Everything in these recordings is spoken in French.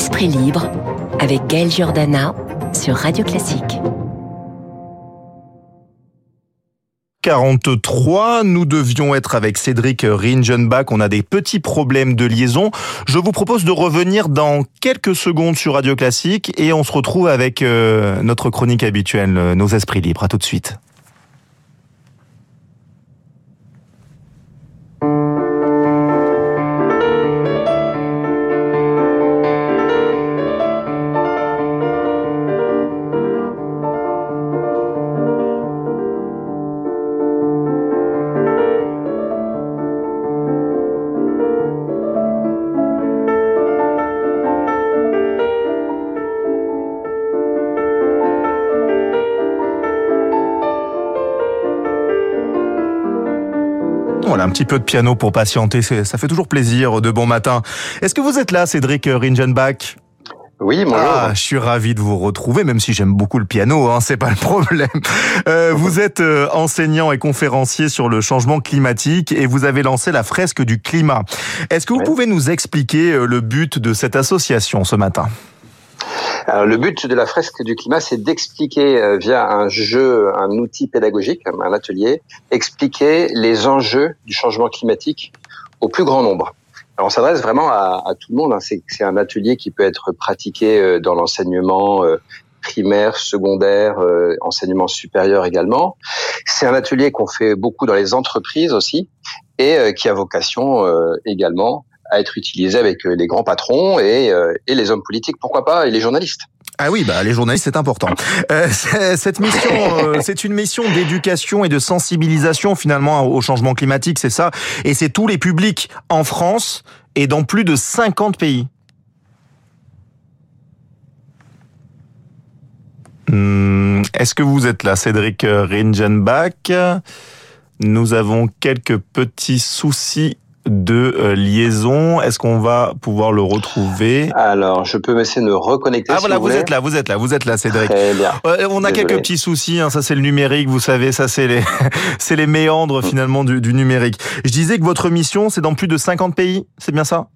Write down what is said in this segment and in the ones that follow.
Esprit libre avec Gaël Giordana sur Radio Classique. 43. Nous devions être avec Cédric Ringenbach. On a des petits problèmes de liaison. Je vous propose de revenir dans quelques secondes sur Radio Classique et on se retrouve avec euh, notre chronique habituelle, euh, Nos esprits libres. À tout de suite. Voilà, un petit peu de piano pour patienter, ça fait toujours plaisir de bon matin. Est-ce que vous êtes là, Cédric Ringenbach? Oui, bonjour. Ah, je suis ravi de vous retrouver, même si j'aime beaucoup le piano, hein, c'est pas le problème. Euh, vous êtes euh, enseignant et conférencier sur le changement climatique et vous avez lancé la fresque du climat. Est-ce que vous pouvez nous expliquer euh, le but de cette association ce matin? Alors, le but de la fresque du climat, c'est d'expliquer euh, via un jeu, un outil pédagogique, un atelier, expliquer les enjeux du changement climatique au plus grand nombre. Alors, on s'adresse vraiment à, à, tout le monde. Hein. C'est un atelier qui peut être pratiqué euh, dans l'enseignement euh, primaire, secondaire, enseignement supérieur également. C'est un atelier qu'on fait beaucoup dans les entreprises aussi et qui a vocation également à être utilisé avec les grands patrons et, et les hommes politiques, pourquoi pas, et les journalistes. Ah oui, bah les journalistes c'est important. Euh, cette mission, euh, c'est une mission d'éducation et de sensibilisation finalement au changement climatique, c'est ça. Et c'est tous les publics en France et dans plus de 50 pays. Hmm, est-ce que vous êtes là, Cédric Ringenbach? Nous avons quelques petits soucis de euh, liaison. Est-ce qu'on va pouvoir le retrouver Alors, je peux essayer de me reconnecter. Ah voilà, vous, êtes là, vous êtes là, vous êtes là, Cédric. Très bien. on a quelques petits soucis. Hein, ça, c'est le numérique, vous savez. Ça, c'est les, c'est les méandres finalement du, du numérique. Je disais que votre mission, c'est dans plus de 50 pays. C'est bien ça?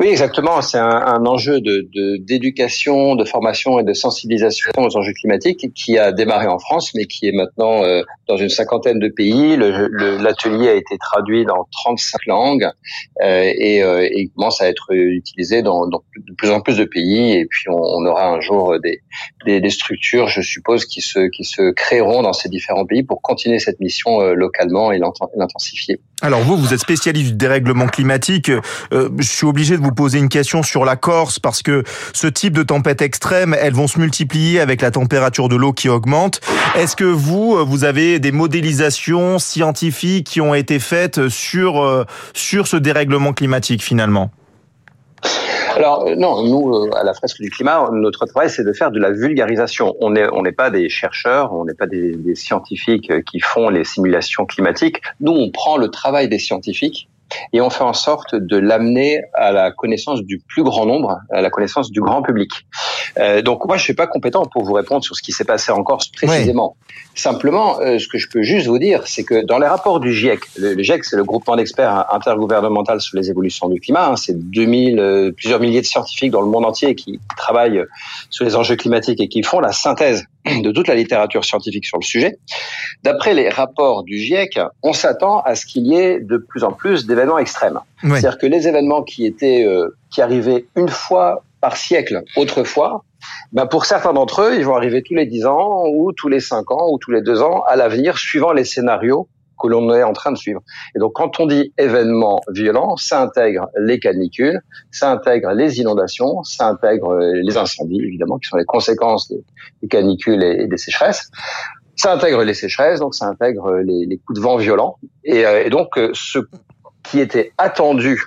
Oui, exactement. C'est un, un, enjeu de d'éducation, de, formation et de sensibilisation aux enjeux climatiques qui a démarré en France, mais qui est maintenant euh, dans une cinquantaine de pays. L'atelier a été traduit dans 35 langues euh, et, euh, et, commence à être utilisé dans, dans, de plus en plus de pays. Et puis, on, on aura un jour des, des, structures, je suppose, qui se, qui se créeront dans ces différents pays pour continuer cette mission euh, localement et l'intensifier. Alors vous, vous êtes spécialiste du dérèglement climatique. Euh, je suis obligé de vous poser une question sur la Corse parce que ce type de tempêtes extrêmes, elles vont se multiplier avec la température de l'eau qui augmente. Est-ce que vous, euh, vous avez des modélisations scientifiques qui ont été faites sur euh, sur ce dérèglement climatique finalement? Alors non, nous à la fresque du climat, notre travail c'est de faire de la vulgarisation. On n'est on n'est pas des chercheurs, on n'est pas des, des, scientifiques qui font les simulations climatiques. Nous on prend le travail des scientifiques et on fait en sorte de l'amener à la connaissance du plus grand nombre, à la connaissance du grand public. Euh, donc moi, je suis pas compétent pour vous répondre sur ce qui s'est passé en Corse précisément. Oui. Simplement, euh, ce que je peux juste vous dire, c'est que dans les rapports du GIEC, le, le GIEC, c'est le groupement d'experts intergouvernemental sur les évolutions du climat, hein, c'est 2000, euh, plusieurs milliers de scientifiques dans le monde entier qui travaillent sur les enjeux climatiques et qui font la synthèse de toute la littérature scientifique sur le sujet. D'après les rapports du GIEC, on s'attend à ce qu'il y ait de plus en plus d'événements extrêmes. Oui. C'est-à-dire que les événements qui étaient euh, qui arrivaient une fois par siècle autrefois, ben pour certains d'entre eux, ils vont arriver tous les 10 ans ou tous les 5 ans ou tous les 2 ans à l'avenir suivant les scénarios que l'on est en train de suivre. Et donc, quand on dit événements violents, ça intègre les canicules, ça intègre les inondations, ça intègre les incendies, évidemment, qui sont les conséquences des, canicules et, des sécheresses. Ça intègre les sécheresses, donc ça intègre les, coups de vent violents. Et, et, donc, ce qui était attendu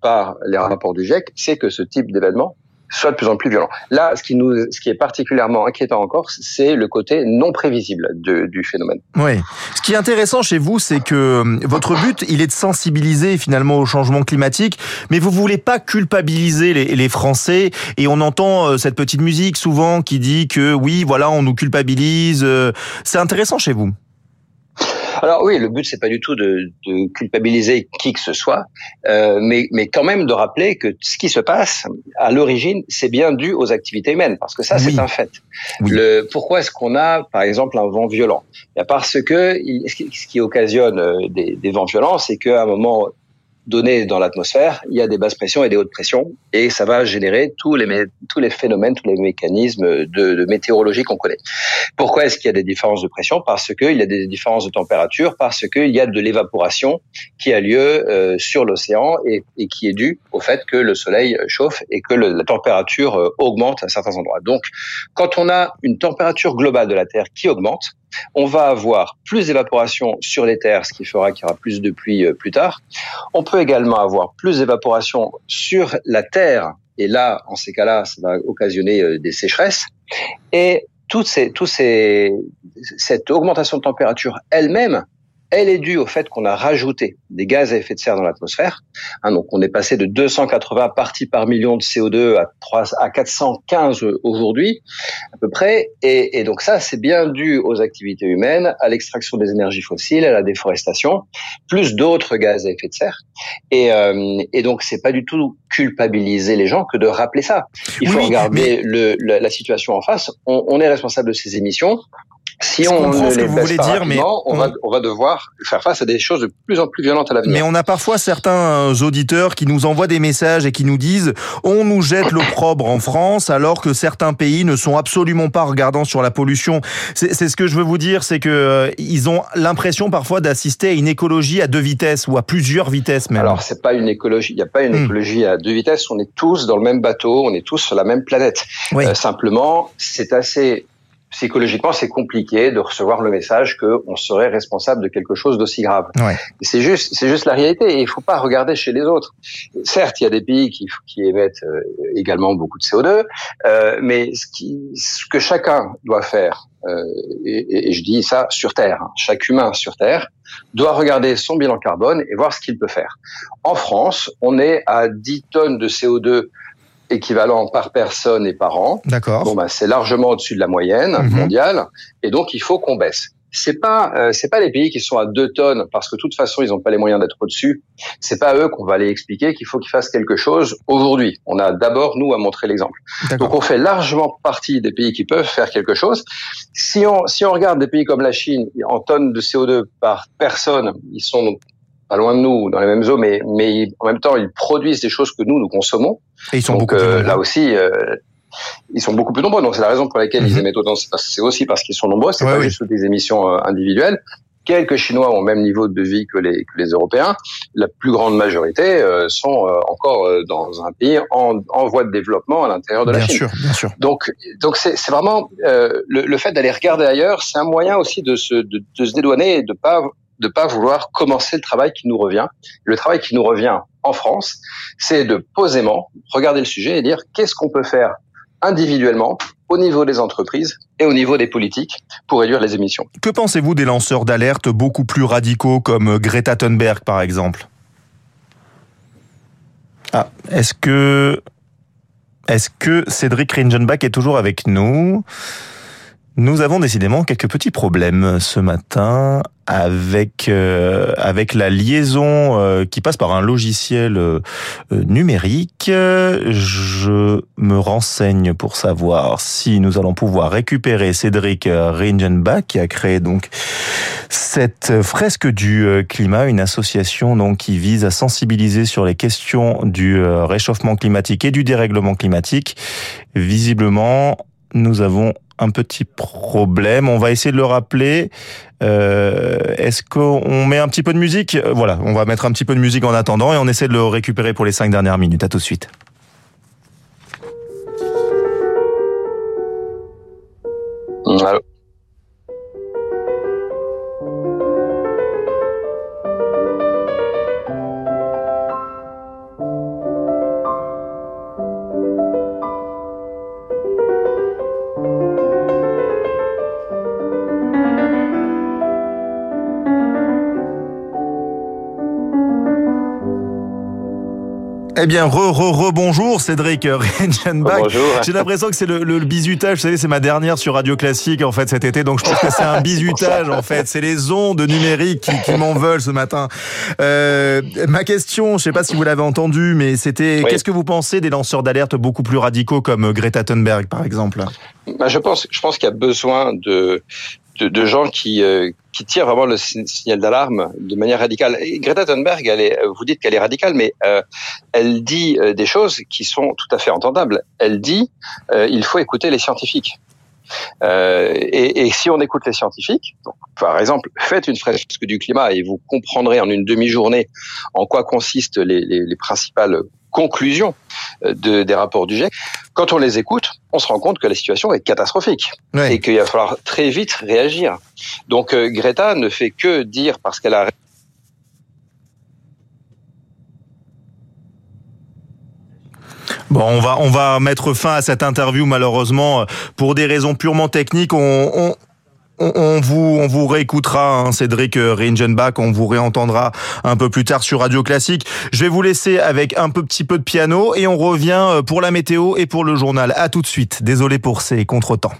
par les rapports du GIEC, c'est que ce type d'événement soit de plus en plus violent. Là, ce qui nous, ce qui est particulièrement inquiétant en Corse, c'est le côté non prévisible du phénomène. Oui. Ce qui est intéressant chez vous, c'est que votre but, il est de sensibiliser finalement au changement climatique, mais vous voulez pas culpabiliser les, les Français. Et on entend cette petite musique souvent qui dit que oui, voilà, on nous culpabilise. C'est intéressant chez vous. Alors oui, le but c'est pas du tout de, de, culpabiliser qui que ce soit, euh, mais, mais quand même de rappeler que ce qui se passe à l'origine, c'est bien dû aux activités humaines, parce que ça c'est un fait. Le, pourquoi est-ce qu'on a par exemple un vent violent? Parce que ce qui occasionne euh, des, des vents violents, c'est qu'à un moment donné dans l'atmosphère, il y a des basses pressions et des hautes pressions, et ça va générer tous les, tous les phénomènes, tous les mécanismes de, météorologie qu'on connaît. Pourquoi est-ce qu'il y a des différences de pression? Parce qu'il y a des différences de température, parce qu'il y a de l'évaporation qui a lieu euh, sur l'océan et, qui est due au fait que le soleil chauffe et que la température euh, augmente à certains endroits. Donc, quand on a une température globale de la Terre qui augmente, on va avoir plus d'évaporation sur les terres, ce qui fera qu'il y aura plus de pluie euh, plus tard. On peut également avoir plus d'évaporation sur la terre, et là, en ces cas-là, ça va occasionner euh, des sécheresses. Et toutes ces, ces, cette augmentation de température elle-même elle est due au fait qu'on a rajouté des gaz à effet de serre dans l'atmosphère. Hein, donc on est passé de 280 parties par million de CO2 à, 3, à 415 aujourd'hui à peu près. Et, et donc ça, c'est bien dû aux activités humaines, à l'extraction des énergies fossiles, à la déforestation, plus d'autres gaz à effet de serre. Et, euh, et donc c'est pas du tout culpabiliser les gens que de rappeler ça. Il faut regarder le, la, situation en face. On, on est responsable de ces émissions si on ne ce que vous voulez dire, mais on, va, on va devoir faire face à des choses de plus en plus violentes à l'avenir. Mais on a parfois certains auditeurs qui nous envoient des messages et qui nous disent on nous jette l'opprobre en France alors que certains pays ne sont absolument pas regardants sur la pollution. C'est ce que je veux vous dire, c'est que euh, ils ont l'impression parfois d'assister à une écologie à deux vitesses ou à plusieurs vitesses même. Alors c'est pas une écologie, il n'y a pas une hmm. écologie à deux vitesses. On est tous dans le même bateau, on est tous sur la même planète. Euh, simplement, c'est assez psychologiquement, c'est compliqué de recevoir le message qu'on serait responsable de quelque chose d'aussi grave. Ouais. C'est juste, c'est juste la réalité. Et il faut pas regarder chez les autres. Certes, il y a des pays qui, qui émettent euh, également beaucoup de CO2, euh, mais ce, qui, ce que chacun doit faire, euh, et, et, je dis ça sur Terre, hein, chaque humain sur Terre doit regarder son bilan carbone et voir ce qu'il peut faire. En France, on est à 10 tonnes de CO2 équivalent par personne et par an. D'accord. Bon, bah, c'est largement au-dessus de la moyenne mhm. mondiale, et donc il faut qu'on baisse. C'est pas euh, c'est pas les pays qui sont à deux tonnes parce que de toute façon ils n'ont pas les moyens d'être au-dessus. C'est pas eux qu'on va aller expliquer qu'il faut qu'ils fassent quelque chose aujourd'hui. On a d'abord nous à montrer l'exemple. Donc on fait largement partie des pays qui peuvent faire quelque chose. Si on si on regarde des pays comme la Chine en tonnes de CO2 par personne, ils sont pas loin de nous, dans les mêmes eaux, mais, mais en même temps, ils produisent des choses que nous, nous consommons. Et ils sont Donc, beaucoup euh, là aussi, euh, ils sont beaucoup plus nombreux. Donc, c'est la raison pour laquelle ils mhm. émettent autant. C'est aussi parce qu'ils sont nombreux. C'est pas juste des émissions euh, individuelles. Quelques Chinois ont le même niveau de vie que les, que les Européens. La plus grande majorité euh, sont euh, encore dans un pays en, en, voie de développement à l'intérieur de la bien Chine. Sûr, bien sûr. Donc, donc c'est vraiment le, le, fait d'aller regarder ailleurs, c'est un moyen aussi de se, de, de se dédouaner et de pas de pas vouloir commencer le travail qui nous revient. Le travail qui nous revient en France, c'est de posément regarder le sujet et dire qu'est-ce qu'on peut faire individuellement au niveau des entreprises et au niveau des politiques pour réduire les émissions. Que pensez-vous des lanceurs d'alerte beaucoup plus radicaux comme Greta Thunberg par exemple? Ah, est-ce que est-ce que Cédric Ringenbach est toujours avec nous? Nous avons décidément quelques petits problèmes ce matin avec euh, avec la liaison euh, qui passe par un logiciel euh, numérique. Je me renseigne pour savoir si nous allons pouvoir récupérer Cédric Ringenbach qui a créé donc cette fresque du climat, une association donc qui vise à sensibiliser sur les questions du réchauffement climatique et du dérèglement climatique. Visiblement, nous avons un petit problème. On va essayer de le rappeler. Euh, Est-ce qu'on met un petit peu de musique? Voilà, on va mettre un petit peu de musique en attendant et on essaie de le récupérer pour les cinq dernières minutes. À tout de suite. Allô? Eh bien, re, re, re, bonjour Cédric Reichenbach. Bonjour. J'ai l'impression que c'est le, le, bizutage, vous savez, c'est ma dernière sur Radio Classique en fait cet été, donc je pense que c'est un bizutage en fait. C'est les ondes numériques qui, qui m'en veulent ce matin. Euh, ma question, je sais pas si vous l'avez entendu, mais c'était Oui. qu'est-ce que vous pensez des lanceurs d'alerte beaucoup plus radicaux comme Greta Thunberg par exemple? Bah, je pense, je pense qu'il y a besoin de, de, de gens qui, euh, qui tirent vraiment le si- signal d'alarme de manière radicale. Et Greta Thunberg, elle est, vous dites qu'elle est radicale, mais euh, elle dit euh, des choses qui sont tout à fait entendables. Elle dit euh, il faut écouter les scientifiques. Euh, et, et si on écoute les scientifiques, par exemple, faites une fresque du climat et vous comprendrez en une demi-journée en quoi consistent les, les, les principales conclusions euh, de, des rapports du GIEC. Quand on les écoute, on se rend compte que la situation est catastrophique et qu'il va falloir très vite réagir. Donc euh, Greta ne fait que dire parce qu'elle a Bon, on va on va mettre fin à cette interview malheureusement pour des raisons purement techniques. On, on on- vous, on vous réécoutera, hein, Cédric euh, Reichenbach, on vous réentendra un peu plus tard sur Radio Classique. Je vais vous laisser avec un peu petit peu de piano et on revient euh, pour la météo et pour le journal. À tout de suite. Désolé pour ces contretemps.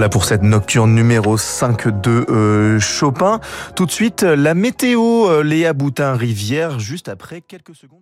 Voilà pour cette nocturne numéro 5 de euh, Chopin. Tout de suite, la météo, euh, Léa Boutin-Rivière, juste après quelques secondes.